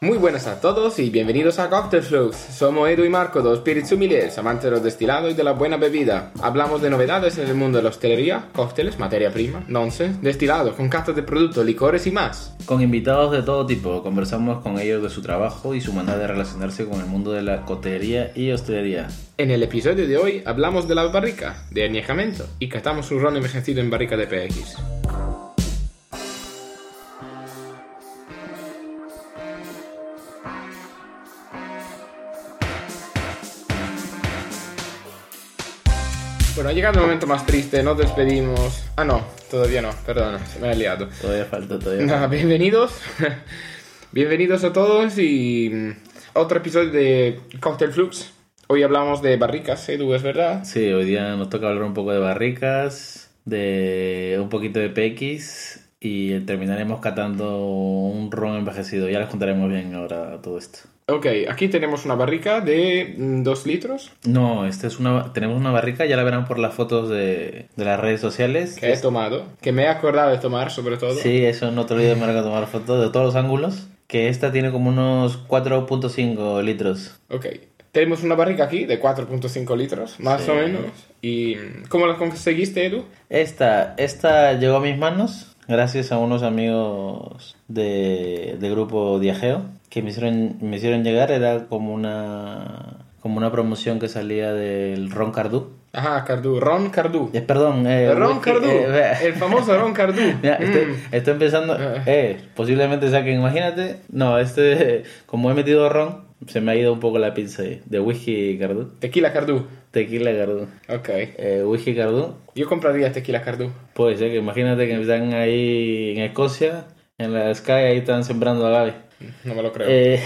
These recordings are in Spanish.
Muy buenas a todos y bienvenidos a Cocktail Flux. Somos Edu y Marco, dos spirits sommeliers, amantes de los destilados y de la buena bebida. Hablamos de novedades en el mundo de la hostelería, cócteles, materia prima, nonsense, destilados, con cartas de productos, licores y más. Con invitados de todo tipo, conversamos con ellos de su trabajo y su manera de relacionarse con el mundo de la coctelería y hostelería. En el episodio de hoy hablamos de la barrica, de añejamiento y catamos un ron envejecido en barrica de PX. Bueno, ha llegado el momento más triste, nos despedimos. Ah, no, todavía no, perdona, se me ha liado. Todavía falta, todavía Nada, bienvenidos. bienvenidos a todos y mm, otro episodio de Cocktail Flux. Hoy hablamos de barricas, Edu, ¿es verdad? Sí, hoy día nos toca hablar un poco de barricas, de un poquito de PX y terminaremos catando un ron envejecido. Ya les contaremos bien ahora todo esto. Ok, aquí tenemos una barrica de 2 litros No, esta es una, tenemos una barrica, ya la verán por las fotos de, de las redes sociales. que he tomado, que me he acordado de tomar sobre todo. Sí, eso no te olvides, Marco, tomar fotos de todos los ángulos. Que esta tiene como unos 4.5 litros. Ok, tenemos una barrica aquí de 4.5 litros, más Sí. o menos. ¿Y mm, cómo la conseguiste, Edu? Esta, esta llegó a mis manos gracias a unos amigos de, de grupo Diageo que me hicieron, me hicieron llegar. Era como una, como una promoción que salía del Ron Cardú. Ajá, Cardú, Ron Cardú. Eh, perdón, eh, Ron Cardú, eh, el famoso Ron Cardú. Mira, estoy, Mm. estoy pensando, eh, posiblemente saquen, imagínate, no, este, como he metido ron, se me ha ido un poco la pinza ahí, de whisky Cardú, Tequila Cardú. tequila Cardú, Ok. eh, whisky Cardú, Yo compraría tequila Cardú. puede ser que imagínate que están ahí en Escocia, en la Sky, ahí están sembrando agave. No me lo creo. Eh,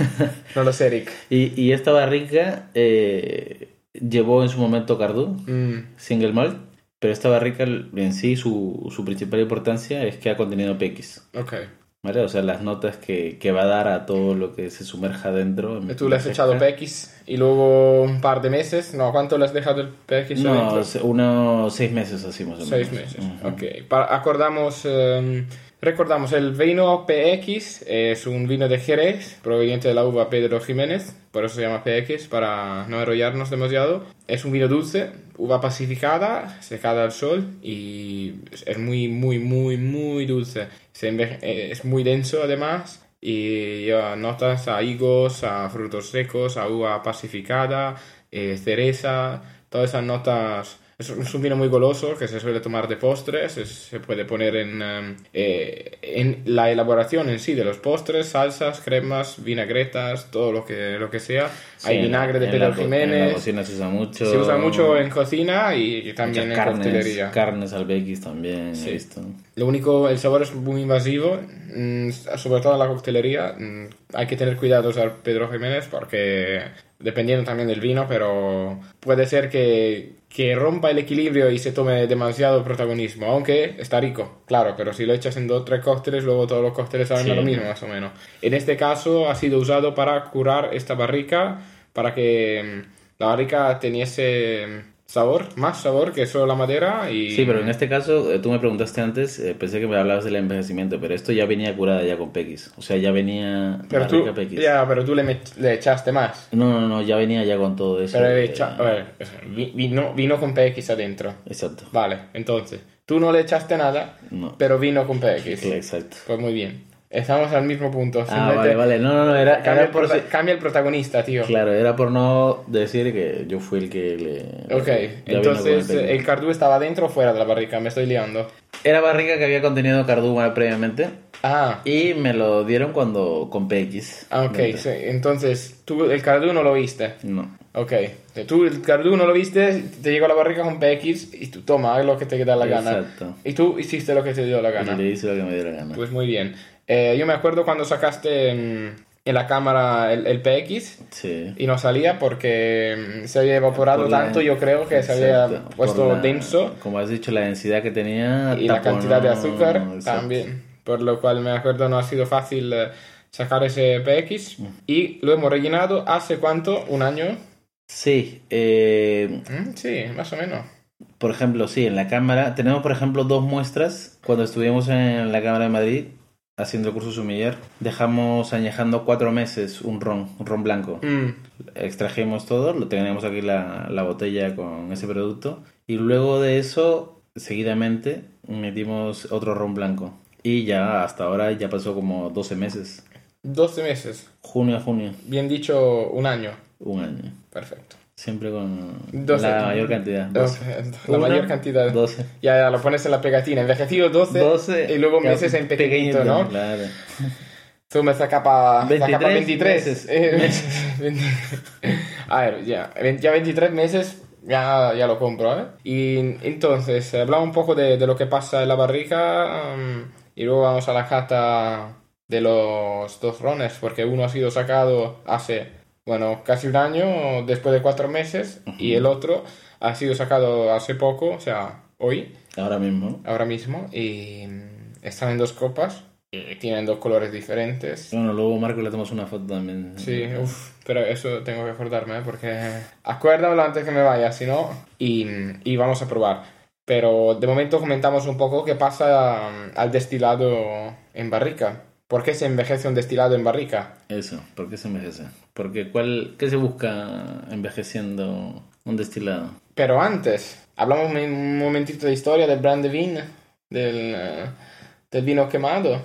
No lo sé, Rick. y, y esta barrica eh, llevó en su momento Cardú, Mm, single malt, pero esta barrica en sí, su, su principal importancia es que ha contenido PX. ok. ¿Vale? O sea, las notas que, que va a dar a todo lo que se sumerja dentro. en Tú le has la echado pesca. PX y luego un par de meses. No, ¿cuánto le has dejado el PX No, unos seis meses así más o menos. Seis meses. Ujú. Ok. Pa- acordamos, em, recordamos, el vino PX es un vino de Jerez proveniente de la uva Pedro Jiménez, por eso se llama PX, para no enrollarnos demasiado. Es un vino dulce, uva pacificada, secada al sol y es muy, muy, muy, muy dulce. Eh, es muy denso además. Y lleva notas a higos, a frutos secos, a uva pacificada, eh, cereza, todas esas notas. Es un, vino muy goloso que se suele tomar de postres, es- se puede poner en, em, eh, en la elaboración en sí de los postres, salsas, cremas, vinagretas, todo lo que, lo que sea. Sí, Hay vinagre de Pedro co- En la Jiménez, cocina se usa mucho. se usa mucho en cocina y también muchas en coctelería. Carnes al Bequis también, Sí. he visto. Lo único, el sabor es muy invasivo, mm, sobre todo en la coctelería. mm, Hay que tener cuidado usar Pedro Jiménez porque, dependiendo también del vino, pero puede ser que, que rompa el equilibrio y se tome demasiado protagonismo, aunque está rico, claro, pero si lo echas en dos o tres cócteles, luego todos los cócteles saben Sí. a lo mismo, más o menos. En este caso ha sido usado para curar esta barrica, para que mm, la barrica teniese mm, sabor, más sabor que solo la madera y... Sí, pero en este caso, eh, tú me preguntaste antes, eh, pensé que me hablabas del envejecimiento, pero esto ya venía curada ya con PX. O sea, ya venía Pero tú, ya, pero tú le, le echaste más. No, no, no, ya venía ya con todo eso. Pero eh, echa- a ver, vi- vino, vino con PX adentro. Exacto. Vale, entonces, tú no le echaste nada, No. pero vino con PX. Sí, exacto. Pues muy bien. Estamos al mismo punto. Ah, vale, vale. No, no, no, era, Cambia, era el por... si- cambia el protagonista, tío. Claro, era por no decir que yo fui el que le... Ok, entonces con el el cardú estaba dentro o fuera de la barrica, me estoy liando. Era barriga que había contenido cardúa previamente Ah, y me lo dieron cuando con PX. ah, ok, sí, entonces tú el cardú no lo viste. No. Ok, tú el cardú no lo viste, te llegó a la barrica con PX y tú toma, lo que te da la gana. Exacto. Y tú hiciste lo que te dio la gana. Y le hice lo que me dio la gana. Pues muy bien. Eh, yo me acuerdo cuando sacaste en la cámara el, el PX Sí. y no salía porque mm, se había evaporado Por la- tanto, yo creo que se había puesto la- denso Como has dicho, la densidad que tenía. y la cantidad de azúcar Exacto. también. Por lo cual me acuerdo no ha sido fácil eh, sacar ese PX Mm. y lo hemos rellenado hace cuánto, un año. Sí. eh, Mm, sí, más o menos. por ejemplo, sí, en la cámara. Tenemos, por ejemplo, dos muestras. Cuando estuvimos en la cámara de Madrid, haciendo el curso sumiller, dejamos añejando cuatro meses un ron, un ron blanco. Mm, Extrajimos todo, lo teníamos aquí la, la botella con ese producto y luego de eso, seguidamente, metimos otro ron blanco. Y ya hasta ahora ya pasó como 12 meses. 12 meses. Junio a junio, Bien dicho, un año. un año. Perfecto. Siempre con 12. la mayor cantidad. 12. La Una, mayor cantidad. 12. Ya, ya lo pones en la pegatina. Envejecido 12, 12 y luego meses en pequeñito, ¿no? Claro. Tú esa capa, esa 23 capa 23. meses. Eh, A ver, ya, ya 23 meses ya, ya lo compro, ¿eh? Y entonces, hablamos un poco de, de lo que pasa en la barrica um, y luego vamos a la cata de los dos rones, porque uno ha sido sacado hace, bueno, casi un año, después de cuatro meses, y el otro ha sido sacado hace poco, o sea, hoy Ahora mismo. ahora mismo y están en dos copas y tienen dos colores diferentes. Bueno, luego Marco le tomamos una foto también. Sí, uff, pero eso tengo que acordarme ¿eh? porque acuérdamelo antes que me vaya, si no, y, y vamos a probar. Pero de momento comentamos un poco qué pasa mm, al destilado en barrica. ¿Por qué se envejece un destilado en barrica? Eso, ¿por qué se envejece? Porque ¿cuál, ¿qué se busca envejeciendo un destilado? Pero antes, hablamos un- momentito de historia del brand de vino, del, eh, del vino quemado.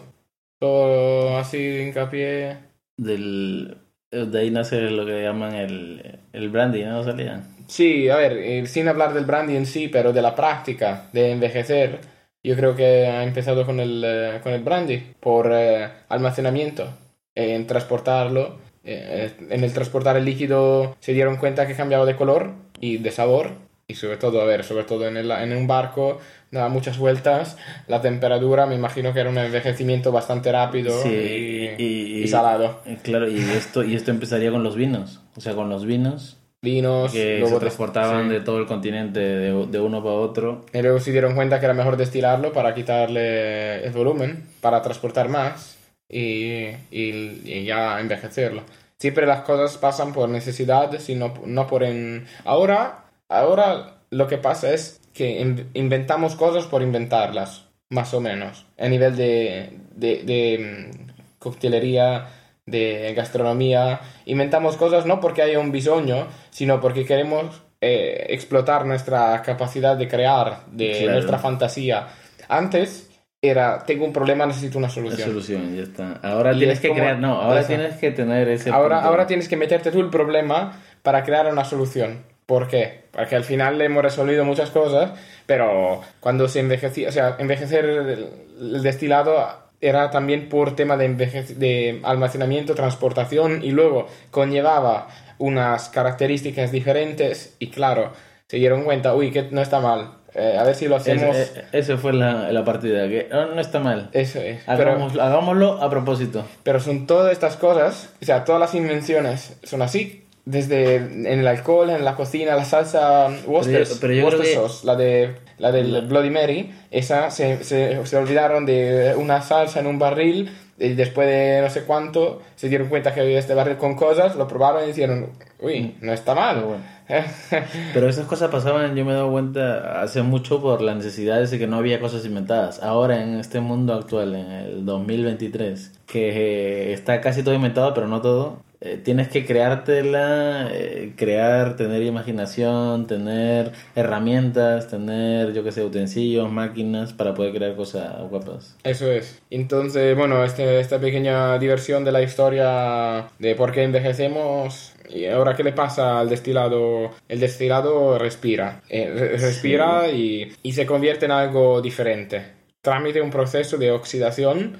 Todo así hincapié. Del, de ahí nace lo que llaman el, el brandy, ¿no? Salía. Sí, a ver, eh, sin hablar del brandy en sí, pero de la práctica de envejecer, yo creo que ha empezado con el, eh, con el brandy, por eh, almacenamiento, en transportarlo. eh, en el transportar el líquido se dieron cuenta que cambiaba de color y de sabor, y sobre todo, a ver, sobre todo en, el- en un barco, daba muchas vueltas, la temperatura, me imagino que era un envejecimiento bastante rápido Sí, y, y- y salado. Eh, Claro, y esto, y esto empezaría con los vinos. O sea, con los vinos Vinos, que luego se transportaban sí. de todo el continente de, de uno para otro. Y luego se dieron cuenta que era mejor destilarlo para quitarle el volumen, para transportar más y, y- y ya envejecerlo. Siempre las cosas pasan por necesidad, sino no por en... Ahora, ahora lo que pasa es que in- inventamos cosas por inventarlas, más o menos, a nivel de, de, de mm, coctelería, de gastronomía. Inventamos cosas no porque haya un bisoño, sino porque queremos eh, explotar nuestra capacidad de crear, de Claro. nuestra fantasía. Antes era, tengo un problema, necesito una La solución. solución, ya está. Ahora Y tienes es que crear, no, ahora Eso. tienes que tener ese Ahora, punto. ahora tienes que meterte tú el problema para crear una solución. ¿Por qué? Porque al final hemos resolvido muchas cosas, pero cuando se envejecía, o sea, envejecer el, el destilado era también por tema de, de almacenamiento, transportación y luego conllevaba unas características diferentes y claro, se dieron cuenta, uy, que no está mal, eh, a ver si lo hacemos... eh, ese fue la, la partida, que oh, no está mal. Eso es. Pero- Hagámoslo, hagámoslo a propósito. Pero son todas estas cosas, o sea, todas las invenciones son así. Desde en el alcohol, en la cocina, la salsa Worcester, yo- pero yo Worcester creo que- sauce, la, de, la del Bloody Mary, esa se, se, se olvidaron de una salsa en un barril y después de no sé cuánto se dieron cuenta que había este barril con cosas, lo probaron y dijeron, uy, no está mal. Pero bueno. Pero esas cosas pasaban, yo me he dado cuenta hace mucho por la necesidad de que no había cosas inventadas. Ahora, en este mundo actual, en el 2023, que eh, está casi todo inventado, pero no todo, eh, tienes que creártela, eh, crear, tener imaginación, tener herramientas, tener, yo qué sé, utensilios, máquinas para poder crear cosas guapas. Eso es. Entonces, bueno, este, esta pequeña diversión de la historia de por qué envejecemos. Y ahora, ¿qué le pasa al destilado? El destilado respira. Eh, re- respira y, y se convierte en algo diferente. Trámite un proceso de oxidación.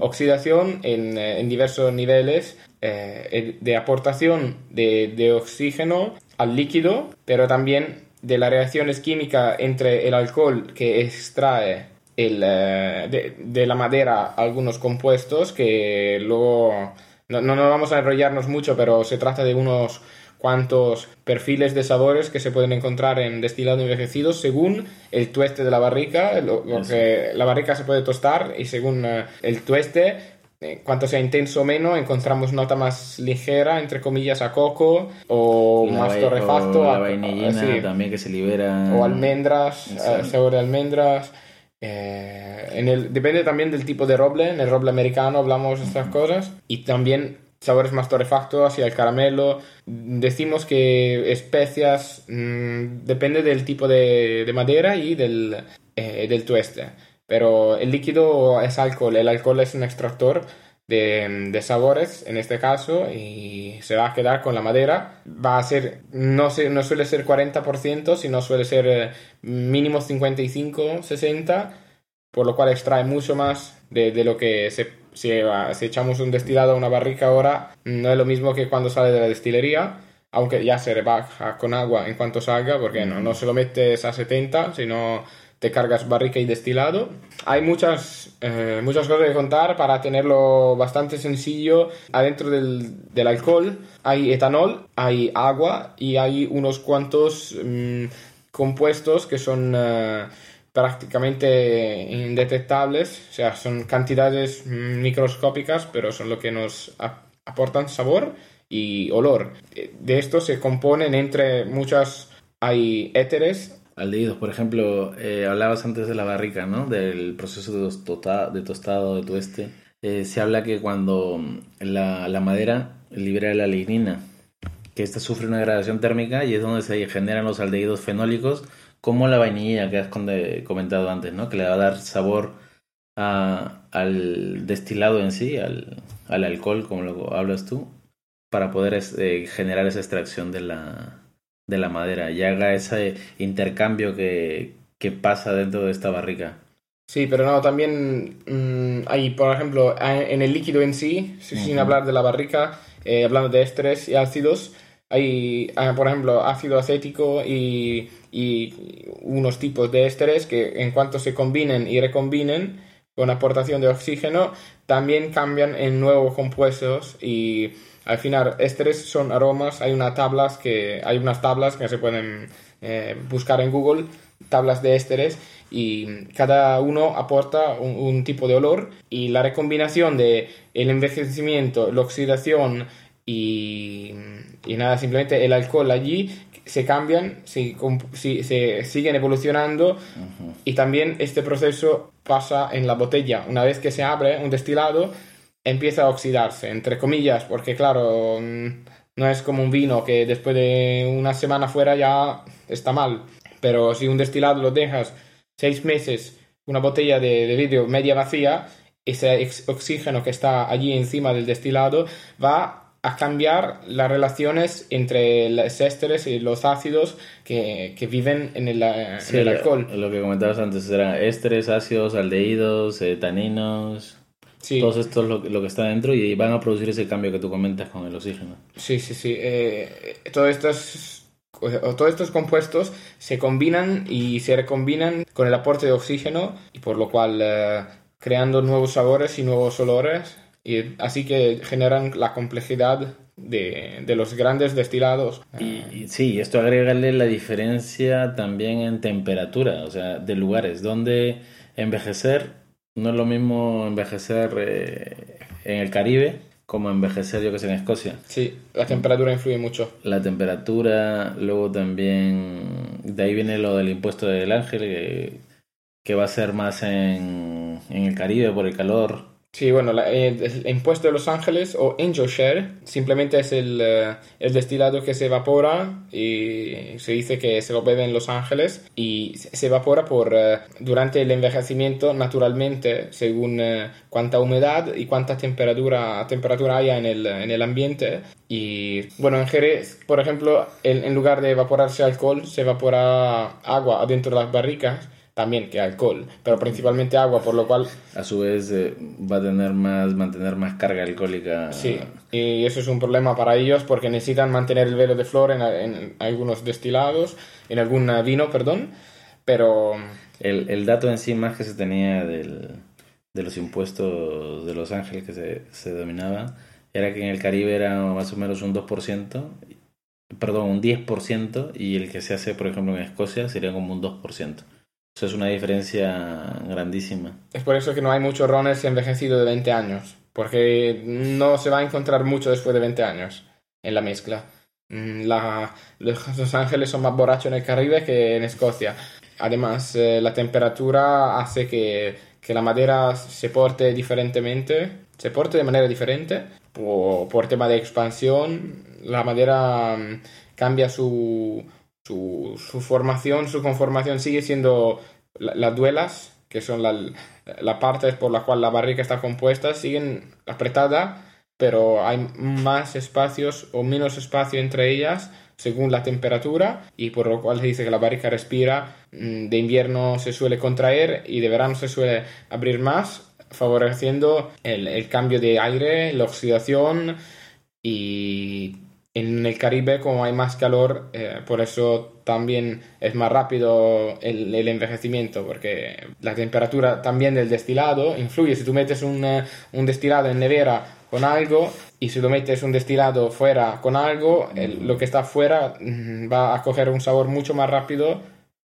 Oxidación en, en diversos niveles. Eh, de aportación de, de oxígeno al líquido, pero también de las reacciones químicas entre el alcohol que extrae el, eh, de, de la madera algunos compuestos que luego no, no nos vamos a enrollarnos mucho, pero se trata de unos cuantos perfiles de sabores que se pueden encontrar en destilado envejecido según el tueste de la barrica, lo, lo que la barrica se puede tostar y según eh, el tueste eh, cuanto sea intenso o menos, encontramos nota más ligera, entre comillas, a coco o la más torrefacto o a, la vainillina sí, también que se libera. o almendras, eh, sabor de almendras. Eh, en el, depende también del tipo de roble. En el roble americano hablamos de estas cosas. Y también sabores más torrefactos hacia el caramelo. Decimos que especias mm, depende del tipo de, de madera y del, eh, del tueste. Pero el líquido es alcohol. El alcohol es un extractor de, de, sabores en este caso y se va a quedar con la madera. Va a ser, no, se, no suele ser 40%, sino suele ser eh, mínimo 55, 60, por lo cual extrae mucho más de, de lo que se, si, si echamos un destilado a una barrica ahora, no es lo mismo que cuando sale de la destilería. Aunque ya se rebaja con agua en cuanto salga, porque no, no se lo metes a 70, sino te cargas barrica y destilado. Hay muchas, eh, muchas cosas que contar para tenerlo bastante sencillo. Adentro del, del, alcohol hay etanol, hay agua y hay unos cuantos mmm, compuestos que son uh, prácticamente indetectables. O sea, son cantidades microscópicas, pero son lo que nos aportan sabor y olor. De esto se componen entre muchas... Hay éteres, aldehídos. Por ejemplo, eh, hablabas antes de la barrica, ¿no? Del proceso de, tota, de tostado, de tueste. Eh, se habla que cuando la, la, madera libera la lignina, que esta sufre una degradación térmica y es donde se generan los aldehídos fenólicos, como la vainilla que has comentado antes, ¿no? Que le va a dar sabor a, al destilado en sí, al, al, alcohol, como lo hablas tú, para poder eh, generar esa extracción de la, de la madera y haga ese intercambio que, que pasa dentro de esta barrica. Sí, pero no, también mmm, hay, por ejemplo, en el líquido en sí, sin uh -huh. hablar de la barrica, eh, hablando de ésteres y ácidos, hay, por ejemplo, ácido acético y, y, unos tipos de ésteres que en cuanto se combinen y recombinen con aportación de oxígeno, también cambian en nuevos compuestos y al final, ésteres son aromas, hay, una tablas que, hay unas tablas que se pueden eh, buscar en Google, tablas de ésteres, y cada uno aporta un, un, tipo de olor y la recombinación de el envejecimiento, la oxidación y, y nada, simplemente el alcohol allí se cambian, se, se siguen evolucionando uh -huh. y también este proceso pasa en la botella. Una vez que se abre un destilado, empieza a oxidarse, entre comillas, porque claro, no es como un vino que después de una semana fuera ya está mal. Pero si un destilado lo dejas seis meses, una botella de, de vidrio media vacía, ese oxígeno que está allí encima del destilado va a cambiar las relaciones entre los ésteres y los ácidos que, que viven en el, en sí, el alcohol. Lo que comentabas antes eran ésteres, ácidos, aldehídos, eh, taninos. Sí. Todo esto es lo, lo, que está dentro y van a producir ese cambio que tú comentas con el oxígeno. Sí, sí, sí. Eh, todos estos, todos estos compuestos se combinan y se recombinan con el aporte de oxígeno y por lo cual eh, creando nuevos sabores y nuevos olores y así que generan la complejidad de, de los grandes destilados. Y, y sí, esto agregarle la diferencia también en temperatura, o sea, de lugares donde envejecer no es lo mismo envejecer eh, en el Caribe como envejecer, yo que sé, en Escocia. Sí, la temperatura influye mucho. La temperatura, luego también, de ahí viene lo del impuesto del ángel, que, que va a ser más en, en el Caribe por el calor. Sí, bueno, la, el, el, impuesto de Los Ángeles o Angel Share simplemente es el, uh, el, destilado que se evapora y se dice que se lo bebe en Los Ángeles y se evapora por uh, durante el envejecimiento naturalmente según cuánta humedad y cuánta temperatura, temperatura haya en el, en el ambiente. Y bueno, en Jerez, por ejemplo, en, en lugar de evaporarse alcohol, se evapora agua adentro de las barricas también que alcohol, pero principalmente agua, por lo cual... A su vez eh, va a tener más, mantener más carga alcohólica. Sí, y eso es un problema para ellos porque necesitan mantener el velo de flor en, en algunos destilados, en algún vino, perdón, pero... El, el, dato en sí más que se tenía del, de los impuestos de Los Ángeles que se, se dominaba era que en el Caribe era más o menos un 2%, perdón, un 10%, y el que se hace, por ejemplo, en Escocia sería como un 2%. Eso es una diferencia grandísima. Es por eso que no hay muchos rones envejecidos de 20 años, porque no se va a encontrar mucho después de 20 años en la mezcla. La, los Ángeles son más borrachos en el Caribe que en Escocia. además, eh, la temperatura hace que, que la madera se porte diferentemente, se porte de manera diferente, por, por tema de expansión, la madera mm, cambia su, su, su formación, su conformación sigue siendo la- las duelas, que son la, la parte por la cual la barrica está compuesta, siguen apretadas, pero hay más espacios o menos espacio entre ellas según la temperatura y por lo cual se dice que la barrica respira, mm, de invierno se suele contraer y de verano se suele abrir más, favoreciendo el, el cambio de aire, la oxidación y en el Caribe como hay más calor, eh, por eso también es más rápido el, el envejecimiento, porque la temperatura también del destilado influye. Si tú metes un, un destilado en nevera con algo y si lo metes un destilado fuera con algo, el- lo que está fuera mm, va a coger un sabor mucho más rápido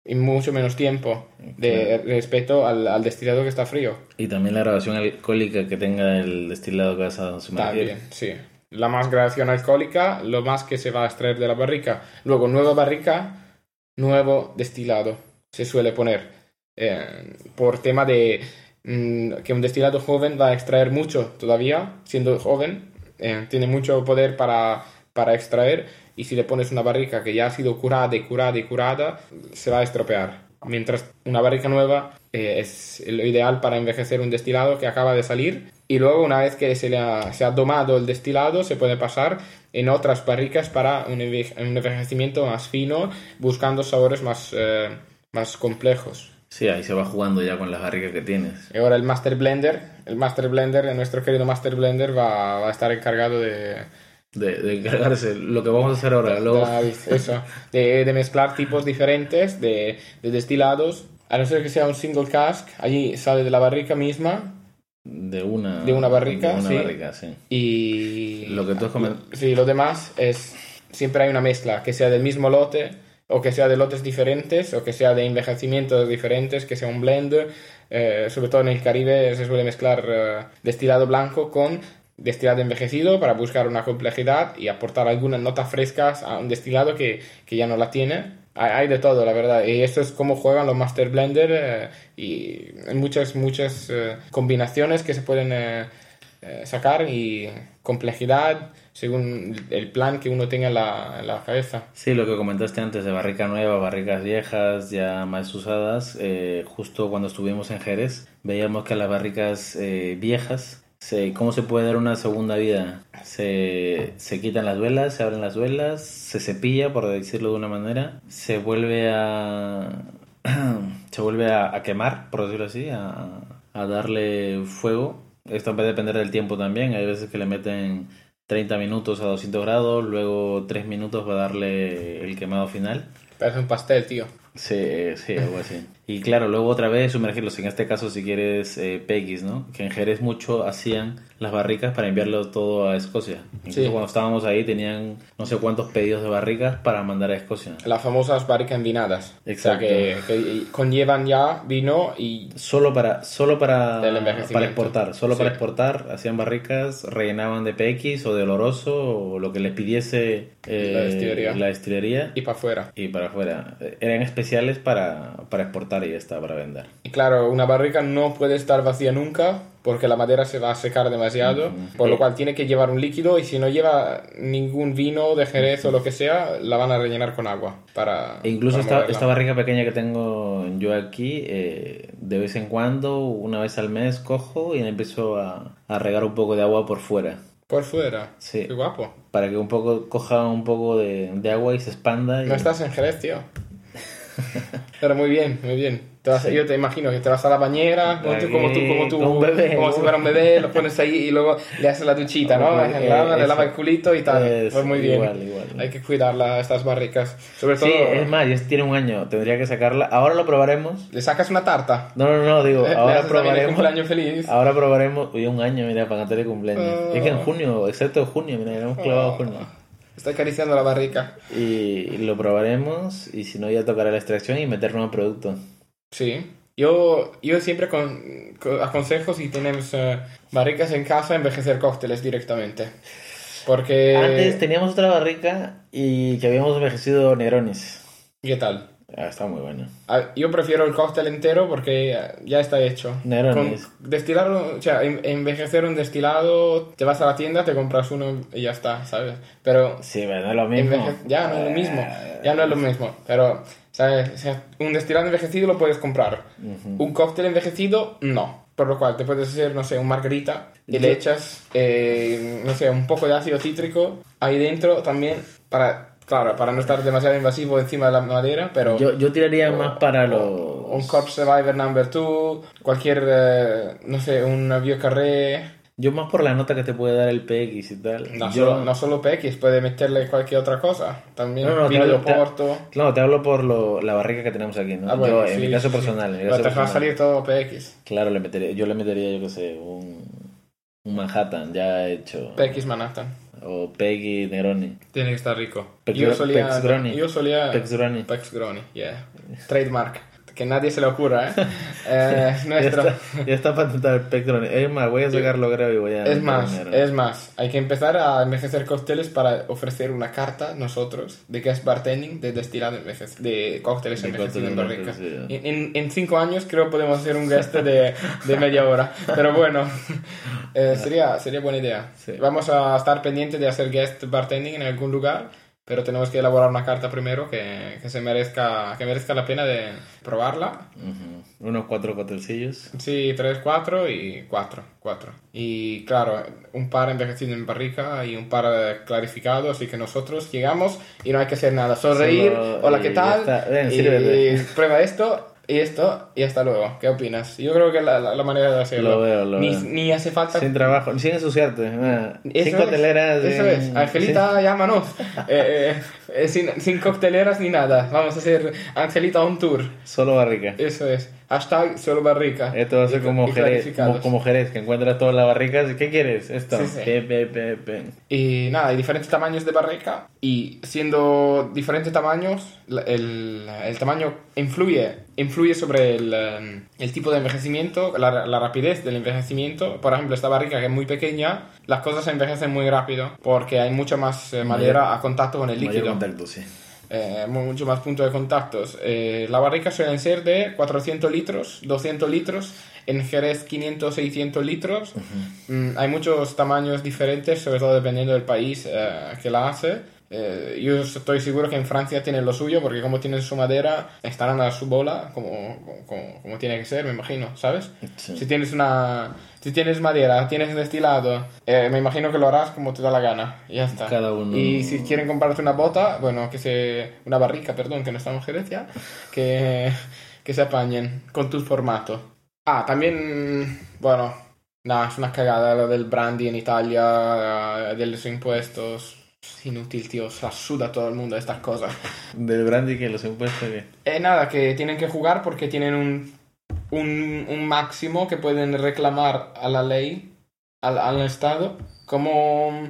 y mucho menos tiempo de respecto al, al destilado que está frío. Y también la grabación alcohólica que tenga el destilado que vas a. También, sí. La más gradación alcohólica, lo más que se va a extraer de la barrica. Luego, nueva barrica, nuevo destilado. Se suele poner. eh, por tema de mm, que un destilado joven va a extraer mucho todavía, siendo joven. eh, tiene mucho poder para, para extraer. Y si le pones una barrica que ya ha sido curada y curada y curada, se va a estropear. Mientras una barrica nueva eh, es lo ideal para envejecer un destilado que acaba de salir. Y luego, una vez que se, le ha, se ha domado el destilado, se puede pasar en otras barricas para un, enve- un envejecimiento más fino, buscando sabores más, eh, más complejos. Sí, ahí se va jugando ya con las barricas que tienes. Y ahora el Master Blender, el Master Blender, nuestro querido Master Blender va, va a estar encargado de, De, de encargarse lo que vamos a hacer ahora. Luego, de, eso, de, de mezclar tipos diferentes de, de destilados. A no ser que sea un single cask, allí sale de la barrica misma de una, De una barrica, de una sí. barrica, sí. y... Lo que tú has comen- Sí, lo demás es... Siempre hay una mezcla, que sea del mismo lote, o que sea de lotes diferentes, o que sea de envejecimientos diferentes, que sea un blend. Eh, sobre todo en el Caribe se suele mezclar eh, destilado blanco con destilado envejecido para buscar una complejidad y aportar algunas notas frescas a un destilado que, que ya no la tiene. Hay, de todo, la verdad. Y eso es como juegan los Master Blender eh, y muchas, muchas eh, combinaciones que se pueden eh, eh, sacar y complejidad según el plan que uno tenga en la, en la cabeza. Sí, lo que comentaste antes de barrica nueva, barricas viejas, ya más usadas, justo cuando estuvimos en Jerez, veíamos que las barricas viejas, se, ¿cómo se puede dar una segunda vida? Se, se quitan las velas, se abren las velas, se cepilla, por decirlo de una manera, se vuelve a... se vuelve a, a quemar, por decirlo así, a, a darle fuego. Esto va a depender del tiempo también, hay veces que le meten 30 minutos a 200 grados, luego 3 minutos va a darle el quemado final. Parece un pastel, tío. Sí, sí, algo así. Y claro, luego otra vez sumergirlos, en este caso si quieres eh, PX, ¿no? Que en Jerez mucho hacían las barricas para enviarlo todo a Escocia. Incluso Sí. cuando estábamos ahí tenían no sé cuántos pedidos de barricas para mandar a Escocia. Las famosas barricas envinadas. Exacto. O sea, que, que conllevan ya vino y Solo para, solo para, para exportar, solo Sí. para exportar, hacían barricas, rellenaban de PX o de oloroso o lo que les pidiese eh, La destilería. la destilería y para afuera. y para afuera. Eran especiales para, para exportar y está, para vender. Y claro, una barrica no puede estar vacía nunca porque la madera se va a secar demasiado, por lo cual tiene que llevar un líquido y si no lleva ningún vino de Jerez o lo que sea, la van a rellenar con agua para... E incluso para esta, esta barrica pequeña que tengo yo aquí, eh, de vez en cuando, una vez al mes, cojo y empiezo a, a regar un poco de agua por fuera. Por fuera. Sí. Qué guapo. Para que un poco coja un poco de, de agua y se expanda. Y... No estás en Jerez, tío. Pero muy bien, muy bien. Te vas- Yo te imagino que te vas a la bañera, como tú, como tú, como tú, Como bebé, como si fuera un bebé, lo pones ahí y luego le haces la duchita, ¿no? Eh, le lava el culito y tal. Eso, pues muy bien. igual, igual. Hay que cuidarla, estas barricas. Sobre todo, Sí, es más, ya tiene un año, tendría que sacarla. Ahora lo probaremos. le sacas una tarta. No, no, no, digo, le ahora probaremos. cumpleaños feliz. Ahora probaremos. Oye, un año, mira, para cantar el cumpleaños. Oh. Es que en junio, excepto junio, mira, ya hemos clavado junio. Está acariciando la barrica. Y lo probaremos y si no ya tocará la extracción y meter nuevo producto. Sí. Yo, yo siempre con, con- aconsejo si tenemos eh, barricas en casa envejecer cócteles directamente. Porque... Antes teníamos otra barrica y que habíamos envejecido Negronis. ¿Qué tal? Ah, está muy bueno. Ah, Yo prefiero el cóctel entero porque eh, ya está hecho. Con destilar, o sea, en- envejecer un destilado, te vas a la tienda, te compras uno y ya está, ¿sabes? Pero Sí, pero no es lo mismo. enveje- ya no es lo mismo, ya no es lo mismo. Pero, ¿sabes? O sea, un destilado envejecido lo puedes comprar. Un cóctel envejecido, no. Por lo cual te puedes hacer, no sé, un margarita y le echas, eh, no sé, un poco de ácido cítrico ahí dentro también para, claro, para no estar demasiado invasivo encima de la madera, pero Yo, yo tiraría más para un los... Corpse Survivor Number 2, cualquier, eh, no sé, un Vieux Carré. Yo más por la nota que te puede dar el PX y tal. No, yo... solo, no solo PX, puede meterle cualquier otra cosa. También No, no, vino de hablo- te-. Claro, te hablo por lo- la barrica que tenemos aquí, ¿no? Ah, bueno, yo, en mi caso sí, sí. personal. en mi Pero caso te va a personal. salir todo PX. Claro, le metería, yo le metería, yo qué sé, un, un Manhattan ya hecho. PX Manhattan. O Peggy Neroni. Tiene que estar rico. Yo solía... Pex Groni. Yo solía... Pex Groni. Pex Groni, yeah. Trademark. Que nadie se le ocurra, ¿eh? Eh, es Ya nuestro... está, ya está patentado el Pex Groni. Es más, voy a sacarlo, creo, y voy a. Es más, es más, hay que empezar a envejecer cócteles para ofrecer una carta nosotros de guest bartending de destilado envejec- de cócteles De envejecidos en envejecidos. En, en- en cinco años creo podemos hacer un guest de, de media hora, pero bueno, eh, sería, sería buena idea. Sí. Vamos a estar pendientes de hacer guest bartending en algún lugar, pero tenemos que elaborar una carta primero que, que se merezca, que merezca la pena de probarla Ujú. Unos cuatro cóctelcillos. Sí, 3, 4 y 4. 4. Y claro, un par envejecido en barrica y un par clarificado, así que nosotros llegamos y no hay que hacer nada, sonreír, Solo- hola, y ¿qué tal? y sírvete. prueba esto y esto y hasta luego. ¿Qué opinas? Yo creo que la, la, la manera de hacerlo. Lo veo, lo ni, veo. ni hace falta... Sin trabajo, sin ensuciarte. Eso Cinco es, teleras. Eso es. Angelita, llámanos. Eh, eh, eh, sin, sin cocteleras ni nada. Vamos a hacer Angelita on tour. sin- Solo barrica. Eso es. Hashtag solo barrica. Esto va a ser como Jerez, como, como Jerez, que encuentras todas las barricas. ¿Qué quieres? Esto. Sí, sí. Pe, pe. Y nada, hay diferentes tamaños de barrica y siendo diferentes tamaños, el, el tamaño influye, influye sobre el, eh, el tipo de envejecimiento, la, la rapidez del envejecimiento. Por ejemplo, esta barrica que es muy pequeña, las cosas se envejecen muy rápido porque hay mucha más eh, madera a contacto con el Mayor líquido. contacto, sí. Eh, mu- mucho más puntos de contactos. Eh, la barrica suelen ser de 400 litros, 200 litros, en Jerez 500, 600 litros. Mm, hay muchos tamaños diferentes, sobre todo dependiendo del país eh, que la hace. Eh, yo estoy seguro que en Francia tienen lo suyo, porque como tienen su madera, estarán a su bola, como, como, como tiene que ser, me imagino, ¿sabes? Sí. Si tienes una... Si tienes madera, tienes destilado, eh, me imagino que lo harás como te da la gana. Y ya está. Cada uno- Y si quieren comprarte una bota, bueno, que se... Una barrica, perdón, que no estamos en ya, que, que se apañen con tu formato. Ah, también, bueno, nada, es una cagada lo del brandy en Italia, eh, de los impuestos. Inútil, tío, se la suda todo el mundo estas cosas. Del brandy que los impuestos que. Eh, nada, que tienen que jugar porque tienen un, un, un máximo que pueden reclamar a la ley, al, al Estado, como,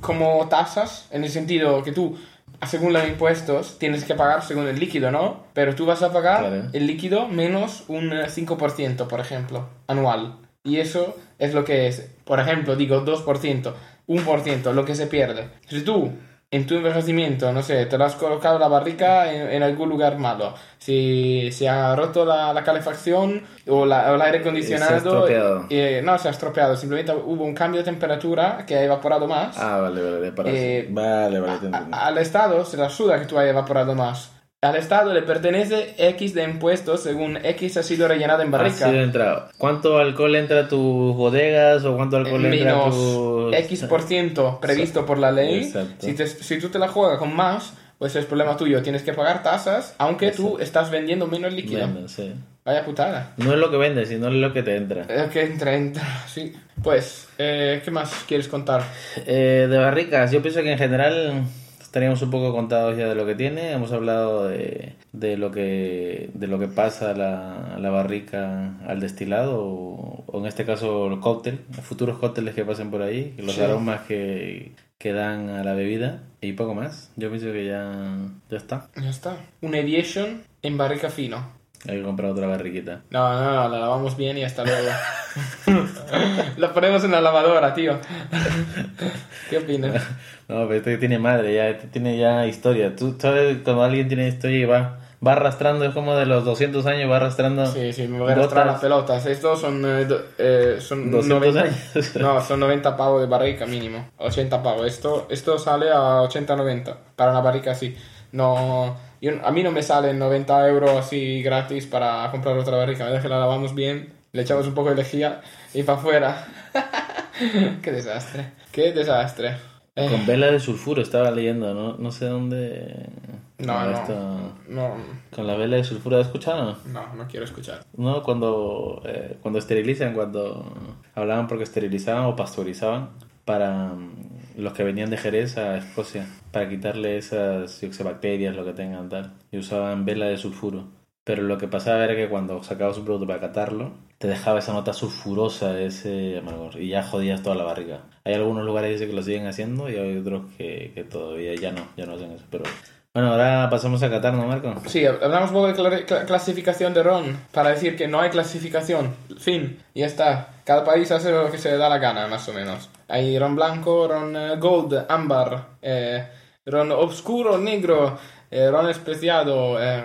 como tasas, en el sentido que tú, según los impuestos, tienes que pagar según el líquido, ¿no? Pero tú vas a pagar Claro. el líquido menos un eh, 5%, por ejemplo, anual. Y eso es lo que es, por ejemplo, digo 2%, 1%, lo que se pierde. Si tú en tu envejecimiento, no sé, te lo has colocado la barrica en, en algún lugar malo, si se ha roto la, la calefacción o, la, o el aire acondicionado, Se ha estropeado. eh, no se ha estropeado, simplemente hubo un cambio de temperatura que ha evaporado más. Ah, vale, vale, para Eh, Vale, vale, te A- al Estado se la suda que tú hayas evaporado más. Al Estado le pertenece X de impuestos según X ha sido rellenado en Ha barrica. sido entrado. ¿Cuánto alcohol entra a tus bodegas o cuánto alcohol entra a tus. X por ciento previsto por la ley. Exacto. Si, te- si tú te la juegas con más, pues es problema tuyo. Tienes que pagar tasas, aunque tú estás vendiendo menos líquido. Sí. Vaya putada. No es lo que vendes, sino es lo que te entra. Eh, que entra, entra. Sí. Pues, eh, ¿qué más quieres contar? Eh, de barricas, yo pienso que en general estaríamos un poco contados ya de lo que tiene. Hemos hablado de, de lo que de lo que pasa a la, la barrica al destilado o, o en este caso el cóctel, futuros cócteles que pasen por ahí, los Sí. aromas que, que dan a la bebida y poco más. Yo pienso que ya, ya está. Ya está. Un aviation en barrica fino. Hay que comprar otra barriquita. No, no, no, la lavamos bien y hasta luego. la ponemos en la lavadora, tío. ¿Qué opinas? No, pero este tiene madre, ya este tiene ya historia. Tú sabes cuando alguien tiene historia y va, va arrastrando, es como de los 200 años, va arrastrando. Sí, sí, me voy a arrastrar las pelotas. Estos son, eh, eh, son 200 90, años. No, son 90 pavos de barrica mínimo. 80 pavos. Esto, esto sale a 80-90 para una barrica así. No, yo- a mí no me salen 90 euros así gratis para comprar otra barrica. A veces que la lavamos bien, le echamos un poco de lejía y para afuera. Qué desastre. Qué desastre. Eh, Con vela de sulfuro estaba leyendo, no, no sé dónde. no, no, esto- no, Con la vela de sulfuro, ¿has escuchado? no, no quiero escuchar. No, cuando, eh, cuando esterilizan, cuando hablaban porque esterilizaban o pasteurizaban para mm, los que venían de Jerez a Escocia, para quitarle esas yo qué sé, bacterias, lo que tengan tal, y usaban vela de sulfuro. Pero lo que pasaba era que cuando sacabas un producto para catarlo, te dejaba esa nota sulfurosa de ese amargor y ya jodías toda la barriga. Hay algunos lugares que lo siguen haciendo y hay otros que, que todavía ya no, ya no hacen eso. Pero bueno, ahora pasamos a catar, ¿no, Marco? Sí, hablamos un poco de cla- cla- clasificación de ron para decir que no hay clasificación. Fin, y ya está. Cada país hace lo que se le da la gana, más o menos. Hay ron blanco, ron eh, gold, ámbar, eh, ron oscuro, negro, eh, ron especiado, eh,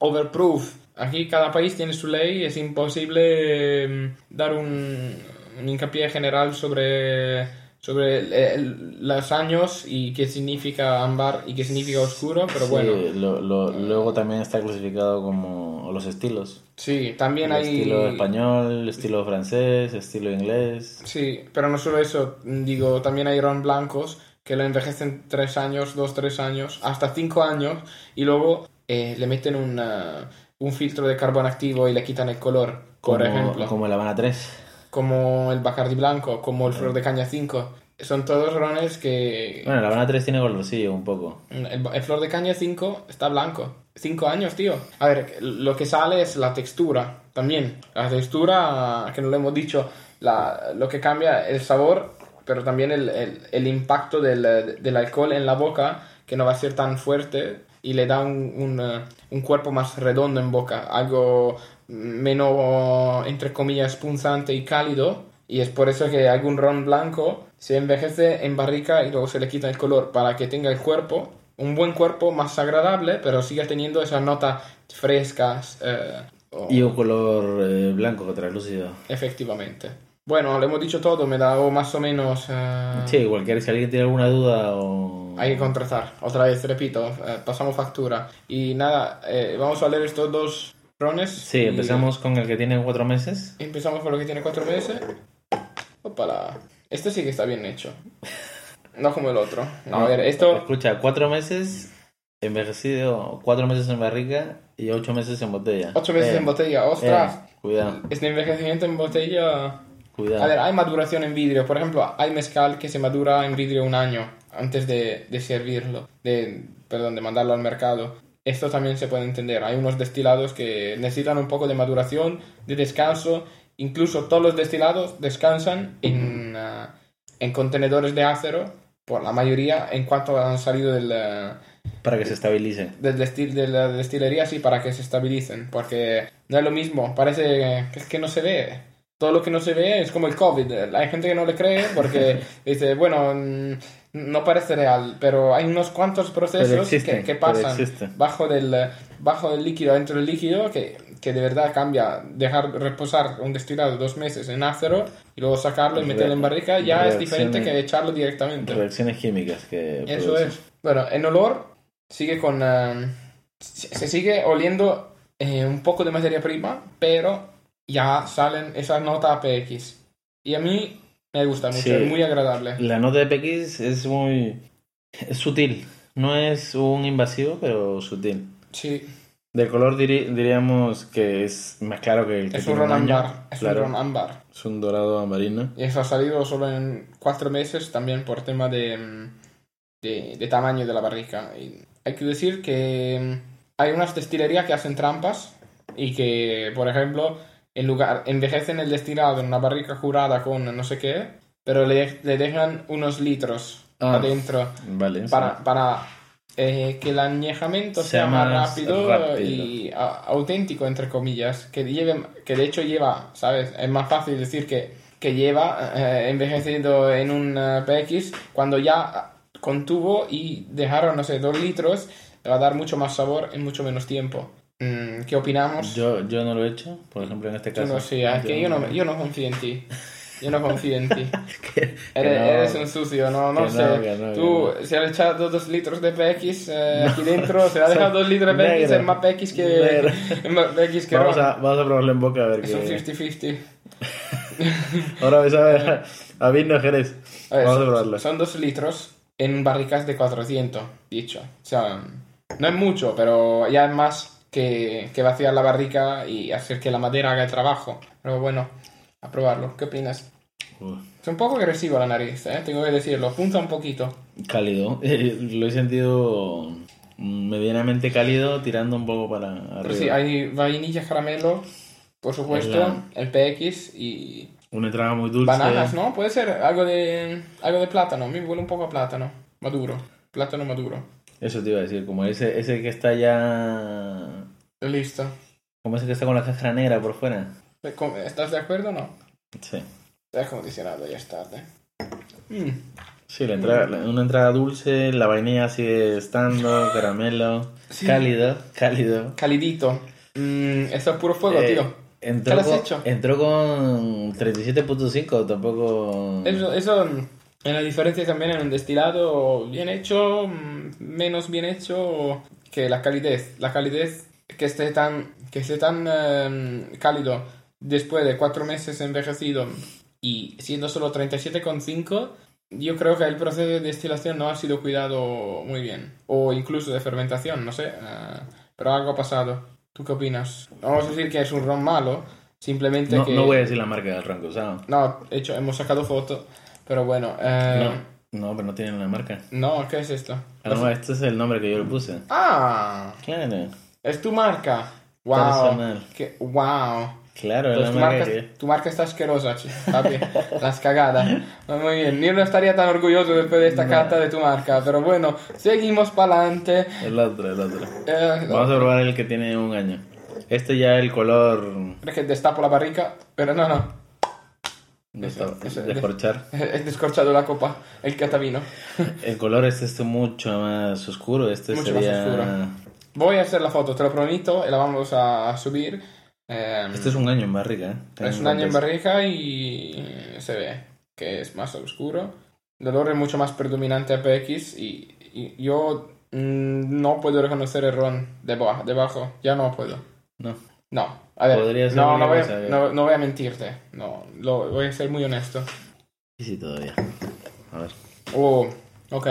overproof. Aquí cada país tiene su ley, es imposible eh, dar un, un hincapié general sobre, sobre el- el- los años y qué significa ámbar y qué significa oscuro, pero Sí, bueno. lo- lo- luego también está clasificado como los estilos. Sí, también El hay... estilo español, estilo francés, estilo inglés. Sí, pero no solo eso, digo, también hay ron blancos que lo envejecen tres años, dos, tres años, hasta cinco años, y luego eh, le meten una- un filtro de carbón activo y le quitan el color, por como, ejemplo. Como el Habana 3. Como el Bacardi blanco, como el Flor de Caña 5. Son todos rones que... Bueno, el Habana 3 tiene colorcillo un poco. El, el Flor de Caña 5 está blanco. 5 años, tío. A ver, lo que sale es la textura también. La textura, que no lo hemos dicho, la, lo que cambia el sabor, pero también el, el- el impacto del, del alcohol en la boca, que no va a ser tan fuerte y le da un, un, cuerpo más redondo en boca. Algo menos, entre comillas, punzante y cálido. Y es por eso que algún ron blanco se envejece en barrica y luego se le quita el color para que tenga el cuerpo, un buen cuerpo más agradable, pero siga teniendo esas notas frescas. eh, o- Y un color eh, blanco translúcido. Efectivamente. Bueno, le hemos dicho todo, me da más o menos... eh, Sí, cualquier, si alguien tiene alguna duda o... Hay que contratar. Otra vez, repito, eh, pasamos factura. Y nada, eh, vamos a leer estos dos rones. Sí, y empezamos con el que tiene cuatro meses. Empezamos con lo que tiene cuatro meses. Opala. Este sí que está bien hecho. No como el otro. No, a ver, esto... Escucha, cuatro meses envejecido, cuatro meses en barrica y ocho meses en botella. Ocho meses Eh, en botella. ¡Ostras! eh, cuidado, Este envejecimiento en botella... cuidado. A ver, hay maduración en vidrio. Por ejemplo, hay mezcal que se madura en vidrio un año antes de, de servirlo, de, perdón, de mandarlo al mercado. Esto también se puede entender. Hay unos destilados que necesitan un poco de maduración, de descanso. Incluso todos los destilados descansan en, ah, en contenedores de acero, por la mayoría, en cuanto han salido del, ah, Para que se estabilice. del destil, de la destilería, sí, para que se estabilicen. Porque no es lo mismo, parece que es que no se ve. Todo lo que no se ve es como el COVID. Hay gente que no le cree porque dice, bueno, mm, no parece real, pero hay unos cuantos procesos que, pasan bajo del, bajo del líquido, dentro del líquido, que, que de verdad cambia. Dejar reposar un destilado dos meses en acero y luego sacarlo y meterlo en barrica ya es diferente que echarlo directamente. Reacciones químicas que... Eso producen. es. Bueno, en olor sigue con... se se sigue oliendo eh, un poco de materia prima, pero ya salen esas notas APX. Y a mí me gusta mucho, Sí. es muy agradable. La nota de PX es muy... es sutil. No es un invasivo, pero sutil. Sí, De color diri- diríamos que es más claro que el que es un ron ámbar. Es Claro. un ron ámbar. Es un dorado amarino. Y eso ha salido solo en cuatro meses también por tema de, de, de tamaño de la barrica. Y hay que decir que mm, hay unas destilerías que hacen trampas y que, por ejemplo, en lugar envejecen el destilado en una barrica curada con no sé qué, pero le, le dejan unos litros Ah, adentro Vale. sí. para, para eh, que el añejamiento Sea sea más rápido, rápido. y a- auténtico, entre comillas. Que, lleve, que de hecho lleva, ¿sabes? Es más fácil decir que, que lleva eh, envejecido en un eh, PX cuando ya contuvo y dejaron, no sé, dos litros le va a dar mucho más sabor en mucho menos tiempo. Mm, ¿Qué opinamos? Yo, yo no lo he hecho, por ejemplo, en este Tú caso. no sé, es que yo no, yo no confío en ti. Yo no confío en ti. Que- que Eres, no. eres un sucio, no, no Que sé. no, que no, Tú, que se ha echado dos litros de PX eh, aquí dentro, se ha dejado dos litros de PX, es más PX que, más PX que Vamos a, vamos a probarlo en boca a ver Es un qué. 50-50. Ahora ves a ver a vino Jerez. A ver, Vamos a probarlo. Son dos litros en barricas de 400, dicho. O sea, no es mucho, pero ya es más que, que vaciar la barrica y hacer que la madera haga el trabajo. Pero bueno, a probarlo. ¿Qué opinas? Uf, Es un poco agresivo la nariz, ¿eh? tengo que decirlo. Punta un poquito. cálido. Eh, lo he sentido medianamente cálido, tirando un poco para arriba. Pero sí, hay vainilla, caramelo, por supuesto, La- el PX y Una entrada muy dulce. bananas, ¿no? Puede ser algo de algo de plátano. A mí me huele un poco a plátano. Maduro. Plátano maduro. Eso te iba a decir, como ese, ese que está ya. Listo. Como ese que está con la cáscara negra por fuera. ¿Estás de acuerdo o no? Sí. Te acondicionado, ya es tarde. Mm. Sí, la entrada, la- una entrada dulce, la vainilla sigue estando, caramelo, Sí. cálido, cálido. Calidito. Mm, esto es puro fuego, Eh, tío. Entró ¿Qué le has con, hecho? entró con 37.5, tampoco... Eso, eso en la diferencia también en un destilado bien hecho, mm, menos bien hecho que la calidez. La calidez que esté tan, que esté tan em, cálido después de cuatro meses envejecido y siendo solo 37,5, yo creo que el proceso de destilación no ha sido cuidado muy bien. O incluso de fermentación, no sé. eh, pero algo ha pasado. ¿Tú qué opinas? Vamos a decir que es un ron malo, simplemente No, que... no voy a decir la marca del rango, ¿sabes? No, de hecho, hemos sacado foto, pero bueno. eh, No, no, pero no tienen la marca. no. ¿qué es esto? Ah, no, este es el nombre que yo le puse. Ah, Claro, es tu marca. Wow. Personal. Que, wow. claro, es la tu, marca que... tu marca está asquerosa, papi. Las cagadas. Muy bien. Yo no estaría tan orgulloso después de esta No. carta de tu marca, pero bueno, seguimos para adelante. El otro, el otro. Eh, Vamos a probar el que tiene un año. Este ya el color... es que destapo la barrica, pero no, no. Eso, descorchar. He descorchado la copa, el catavino. El color este es mucho más oscuro. Este Mucho más sería... oscuro. Voy a hacer la foto, te lo prometo, y la vamos a subir. Eh, Este es un año en barrica, ¿eh? Es un año en barriga y se ve que es más oscuro. El olor es mucho más predominante a PX y, y yo mm, no puedo reconocer el ron debajo, debajo. Ya no puedo. No. No, a ver, no, no, voy, a, no, no voy a mentirte. No, lo, voy a ser muy honesto. Sí, sí, todavía. A ver, Oh, ok.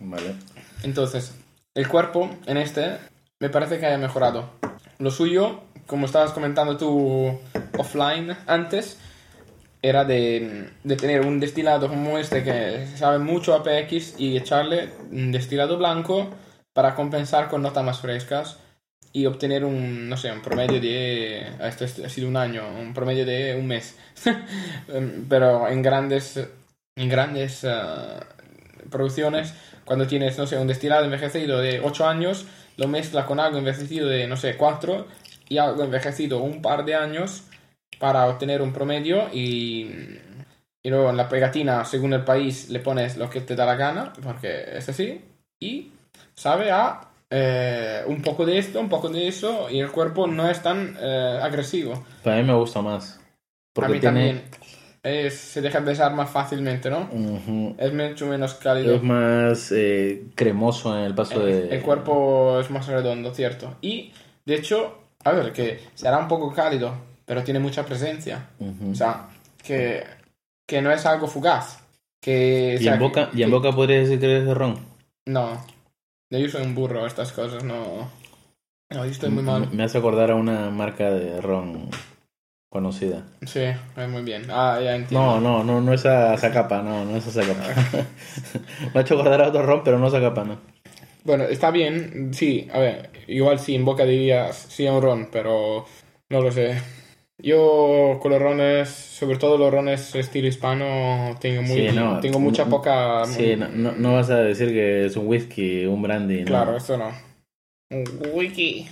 vale. Entonces, el cuerpo en este me parece que haya mejorado. Lo suyo, como estabas comentando tú offline antes, era de, tener un destilado como este que sabe mucho a PX y echarle un destilado blanco para compensar con notas más frescas y obtener un, no sé, un promedio de... Esto ha sido un año, un promedio de un mes. Em, Pero en grandes, en grandes eh, producciones, cuando tienes, no sé, un destilado envejecido de 8 años, lo mezcla con algo envejecido de, no sé, 4 y algo envejecido un par de años para obtener un promedio y, y luego en la pegatina, según el país, le pones lo que te da la gana, porque es así, y sabe a eh, un poco de esto, un poco de eso, y el cuerpo no es tan eh, agresivo. Para mí me gusta más. Porque a mí tiene... también. Se deja besar más fácilmente, ¿no? Es mucho menos cálido. Es más eh, cremoso en el paso El, de... el cuerpo es más redondo, cierto. Y, de hecho, a ver, que será un poco cálido, pero tiene mucha presencia. O sea, que, que no es algo fugaz. Que, o y sea, en boca, que- y en boca podría decir que es de ron. No. Yo soy un burro, estas cosas, no... No, yo estoy muy mal. Me hace acordar a una marca de ron conocida. Sí, es muy bien. Ah, ya entiendo. No, no, no, no esa Zacapa, no, no es esa Zacapa. me ha hecho acordar a otro ron, pero no Zacapa, no. Bueno, está bien, sí, a ver, igual sí, en boca dirías sí a un ron, pero no lo sé. Yo con los rones, sobre todo los rones estilo hispano, tengo, muy, Sí, no, tengo mucha no- poca... Sí, no, no, vas a decir que es un whisky, un brandy, ¿no? Claro, esto no. Un wiki.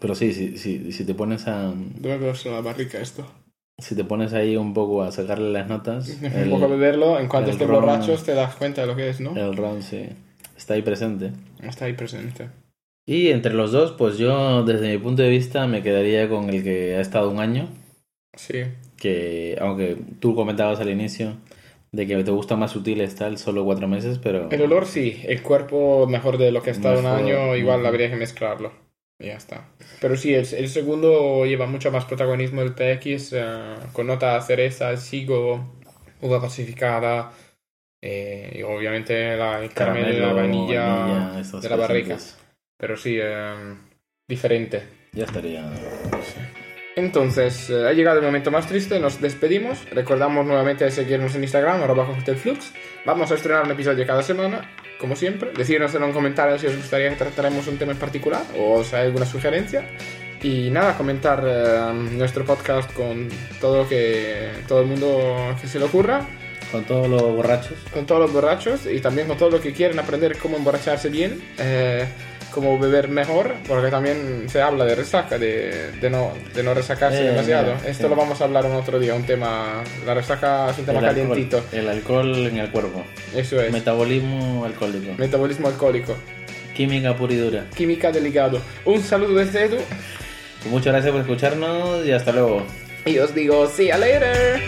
Pero sí, sí, sí, si te pones a... ¿Dónde veo la barrica esto? Si te pones ahí un poco a sacarle las notas, un poco a beberlo, en cuanto el estés borrachos te das cuenta de lo que es, ¿no? el ron sí está ahí presente. Está ahí presente. Y entre los dos, pues yo desde mi punto de vista me quedaría con el que ha estado un año, Sí. que aunque tú comentabas al inicio de que te gusta más sutil tal, solo cuatro meses, pero El olor sí, el cuerpo mejor de lo que ha estado un Mejor, año, igual habría que mezclarlo. Ya está. Pero sí, el, el segundo lleva mucho más protagonismo el PX, eh, con nota cereza, sigo, uva pacificada, eh, y obviamente la, el caramelo, y la vainilla, vainilla, estos de la barrica. Pero sí, eh, diferente. Ya estaría. Entonces, eh, ha llegado el momento más triste, nos despedimos. Recordamos nuevamente seguirnos en Instagram, arroba flux. Vamos a estrenar un episodio cada semana, como siempre. Decirnos en un comentario si os gustaría que tratáramos un tema en particular o si hay alguna sugerencia. Y nada, comentar eh, nuestro podcast con todo lo que todo el mundo que se le ocurra, Con todos los borrachos. con todos los borrachos y también con todos los que quieren aprender cómo emborracharse bien, eh, cómo beber mejor, porque también se habla de resaca, de, de no, de no resacarse Eh, demasiado. mira, Esto lo vamos a hablar en otro día, un tema, la resaca es un tema el, alcohol, calientito. el alcohol en el cuerpo. Eso es. Metabolismo alcohólico. Metabolismo alcohólico. Química pura y dura. Química del hígado. Un saludo desde Edu Muchas gracias por escucharnos y hasta luego. y os digo, see you later.